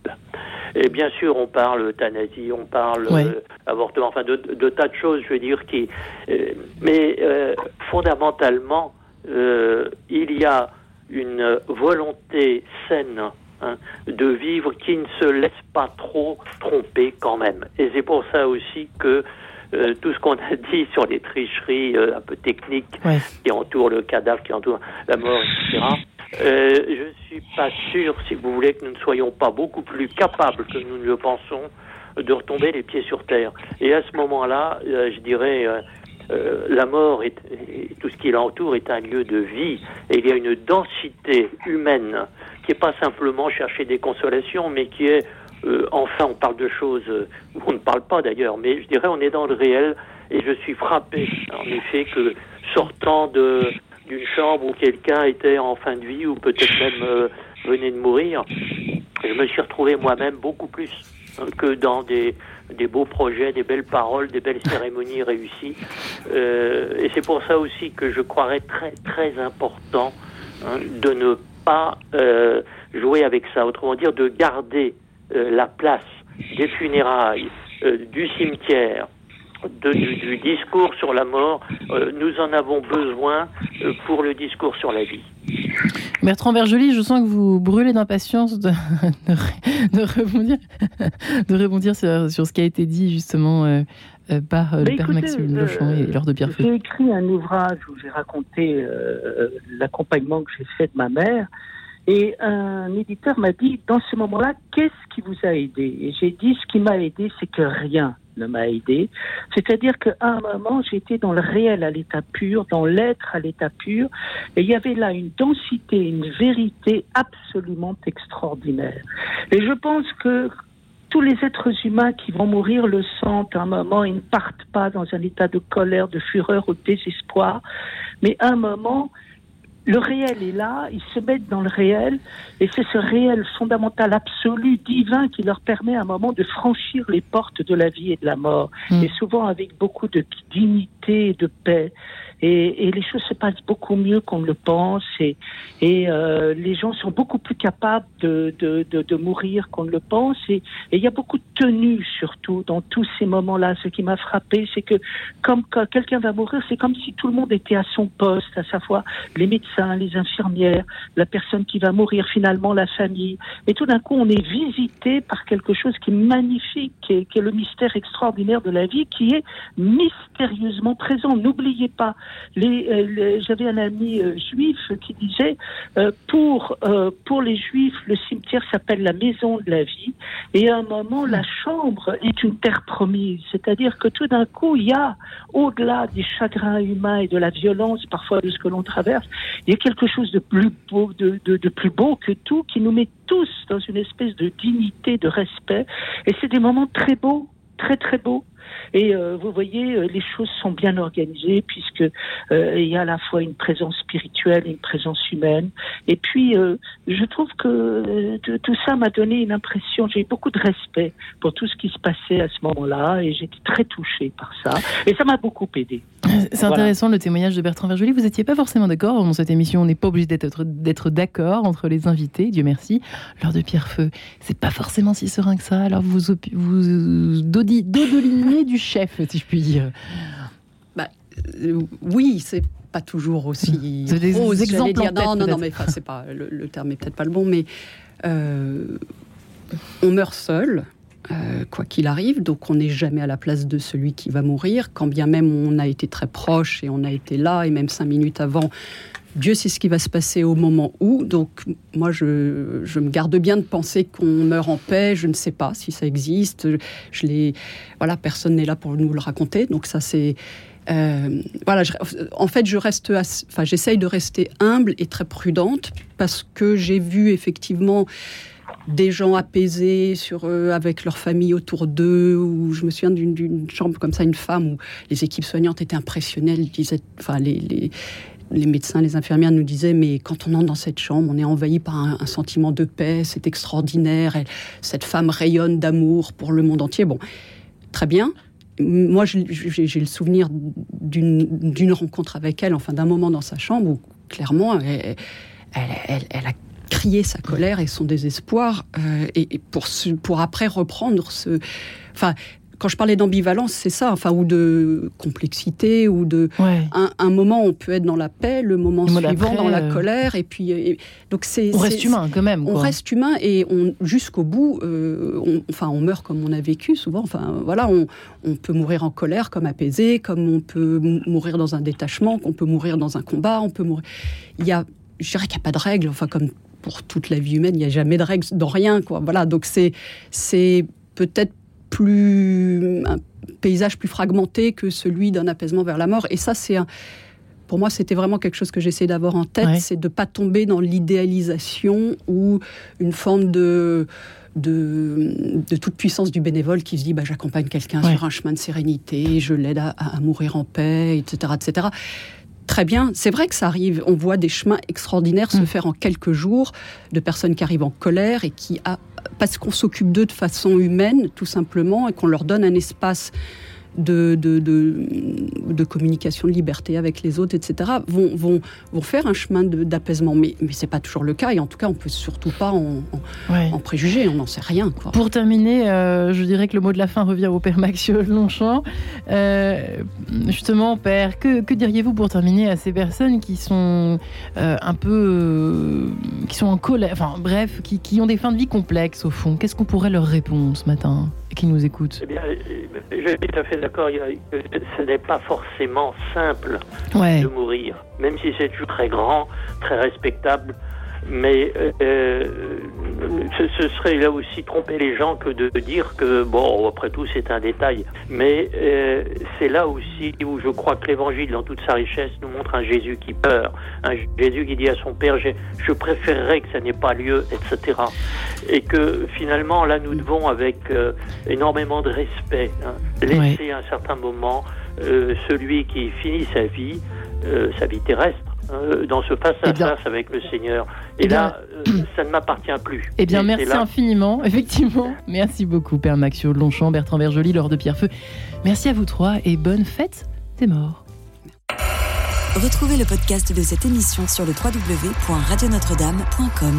Et bien sûr, on parle euthanasie, on parle euh, avortement, enfin de, de, tas de choses, je veux dire, qui. Euh, mais euh, fondamentalement, il y a une volonté saine hein, de vivre qui ne se laisse pas trop tromper quand même. Et c'est pour ça aussi que tout ce qu'on a dit sur les tricheries un peu techniques qui entourent le cadavre, qui entourent la mort, etc., euh, je ne suis pas sûr, si vous voulez, que nous ne soyons pas beaucoup plus capables que nous ne le pensons de retomber les pieds sur terre. Et à ce moment-là, euh, je dirais, euh, la mort et, tout ce qui l'entoure est un lieu de vie. Et il y a une densité humaine qui n'est pas simplement chercher des consolations, mais qui est, enfin, on parle de choses où on ne parle pas d'ailleurs, mais je dirais, on est dans le réel. Et je suis frappé, en effet, que sortant de d'une chambre où quelqu'un était en fin de vie ou peut-être même euh, venait de mourir, je me suis retrouvé moi-même beaucoup plus hein, que dans des, des beaux projets, des belles paroles, des belles cérémonies réussies. Euh, et c'est pour ça aussi que je croirais très très important hein, de ne pas euh, jouer avec ça. Autrement dire, de garder la place des funérailles, du cimetière, du, discours sur la mort, euh, nous en avons besoin euh, pour le discours sur la vie. Bertrand Bergely, je sens que vous brûlez d'impatience de, de, rebondir, de rebondir sur, ce qui a été dit justement euh, par le père Maxime Lochon et Laure de Pierrefitte. J'ai écrit un ouvrage où j'ai raconté l'accompagnement que j'ai fait de ma mère. Et un éditeur m'a dit, dans ce moment-là, qu'est-ce qui vous a aidé? Et j'ai dit, ce qui m'a aidé, c'est que rien ne m'a aidé. C'est-à-dire qu'à un moment, j'étais dans le réel à l'état pur, dans l'être à l'état pur, et il y avait là une densité, une vérité absolument extraordinaire. Et je pense que tous les êtres humains qui vont mourir le sentent à un moment, ils ne partent pas dans un état de colère, de fureur ou de désespoir, mais à un moment, le réel est là, ils se mettent dans le réel, et c'est ce réel fondamental, absolu, divin, qui leur permet à un moment de franchir les portes de la vie et de la mort, mm. et souvent avec beaucoup de dignité et de paix. Et, les choses se passent beaucoup mieux qu'on le pense et, euh, les gens sont beaucoup plus capables de, mourir qu'on le pense et, il y a beaucoup de tenue surtout dans tous ces moments-là. Ce qui m'a frappé, c'est que comme quand quelqu'un va mourir, c'est comme si tout le monde était à son poste, à sa fois les médecins, les infirmières, la personne qui va mourir, finalement la famille. Et tout d'un coup, on est visité par quelque chose qui est magnifique, qui qui est le mystère extraordinaire de la vie, qui est mystérieusement présent. N'oubliez pas, euh, j'avais un ami euh, juif qui disait euh, pour pour les juifs le cimetière s'appelle la maison de la vie. Et à un moment la chambre est une terre promise. C'est-à-dire que tout d'un coup il y a au-delà des chagrins humains et de la violence parfois de ce que l'on traverse il y a quelque chose de plus beau de, de, de plus beau que tout qui nous met tous dans une espèce de dignité de respect. Et c'est des moments très beaux très très beaux Et euh, vous voyez, euh, les choses sont bien organisées puisque euh, il y a à la fois une présence spirituelle et une présence humaine. Et puis, je trouve que tout ça m'a donné une impression. J'ai eu beaucoup de respect pour tout ce qui se passait à ce moment-là et j'étais très touchée par ça. Et ça m'a beaucoup aidé. C'est intéressant le témoignage de Bertrand Vergely. Vous n'étiez pas forcément d'accord dans cette émission. On n'est pas obligé d'être d'accord entre les invités. Dieu merci. Lors de Pierre Feu, c'est pas forcément si serein que ça. Alors vous vous dodelinez du chef, si je puis dire. Bah, euh, oui, c'est pas toujours aussi C'est des exemples dire. non, non, non, mais c'est pas le, terme est peut-être pas le bon, mais euh, on meurt seul. Euh, quoi qu'il arrive, donc on n'est jamais à la place de celui qui va mourir, quand bien même on a été très proche et on a été là, et même cinq minutes avant, Dieu sait ce qui va se passer au moment où. Donc, moi, je, me garde bien de penser qu'on meurt en paix. Je ne sais pas si ça existe. Je voilà, personne n'est là pour nous le raconter. Donc, ça, c'est. Euh, voilà, en fait, je enfin, j'essaye de rester humble et très prudente parce que j'ai vu effectivement des gens apaisés sur avec leur famille autour d'eux. Ou je me souviens d'une chambre comme ça, une femme où les équipes soignantes étaient impressionnées. Elles disaient, enfin, les médecins, les infirmières nous disaient, mais quand on entre dans cette chambre, on est envahi par un, sentiment de paix, c'est extraordinaire, cette femme rayonne d'amour pour le monde entier. Bon, très bien. Moi, j'ai le souvenir d'une rencontre avec elle, enfin d'un moment dans sa chambre où clairement, elle, a crié sa colère et son désespoir, euh, et, pour, pour après reprendre ce... Enfin, quand je parlais d'ambivalence, c'est ça, enfin, ou de complexité, ou de. Un, moment, on peut être dans la paix, le moment suivant, dans la euh, colère, et puis. donc c'est. On reste humain quand même. On reste humain et on, jusqu'au bout, euh, on, enfin, on meurt comme on a vécu souvent. Enfin, voilà, on, on, peut mourir en colère comme apaisé, comme on peut mourir dans un détachement, qu'on peut mourir dans un combat, on peut mourir. Il y a, je dirais qu'il n'y a pas de règle, enfin, comme pour toute la vie humaine, il n'y a jamais de règle dans rien, quoi. Voilà, donc c'est, c'est peut-être plus un paysage plus fragmenté que celui d'un apaisement vers la mort. Et ça, c'est pour moi, c'était vraiment quelque chose que j'essaie d'avoir en tête, c'est de pas tomber dans l'idéalisation ou une forme de de, toute puissance du bénévole qui se dit bah, j'accompagne quelqu'un sur un chemin de sérénité, je l'aide à, à, mourir en paix, etc. etc. Très bien, c'est vrai que ça arrive. On voit des chemins extraordinaires se mm. faire en quelques jours, de personnes qui arrivent en colère et qui, parce qu'on s'occupe d'eux de façon humaine, tout simplement, et qu'on leur donne un espace de, de, de, communication, de liberté avec les autres, etc., vont, vont, vont faire un chemin d'apaisement. Mais, mais ce n'est pas toujours le cas, et en tout cas, on ne peut surtout pas en, en, préjuger, on n'en sait rien. Quoi. Pour terminer, euh, je dirais que le mot de la fin revient au père Maxio Longchamp. Euh, justement, père, que, que diriez-vous pour terminer à ces personnes qui sont euh, un peu... qui sont en colère, enfin bref, qui, qui ont des fins de vie complexes au fond? Qu'est-ce qu'on pourrait leur répondre ce matin qui nous écoutent? Eh bien, je suis tout à fait d'accord. Ce n'est pas forcément simple de mourir, même si c'est toujours très grand, très respectable. Mais euh, euh, ce, serait là aussi tromper les gens que de dire que, bon, après tout, c'est un détail. Mais euh, c'est là aussi où je crois que l'Évangile, dans toute sa richesse, nous montre un Jésus qui pleure, un Jésus qui dit à son Père, je préférerais que ça n'ait pas lieu, etc. Et que finalement, là, nous devons, avec énormément de respect, hein, laisser à un certain moment celui qui finit sa vie, sa vie terrestre, euh, dans ce face-à-face eh avec le Seigneur. Et eh là, euh, ça ne m'appartient plus. Eh bien, merci infiniment, effectivement. Merci beaucoup, Père Maxio Longchamp, Bertrand Vergely, Laure de Pierrefeu. Merci à vous trois et bonne fête des morts. Retrouvez le podcast de cette émission sur le www.radionotre-dame.com.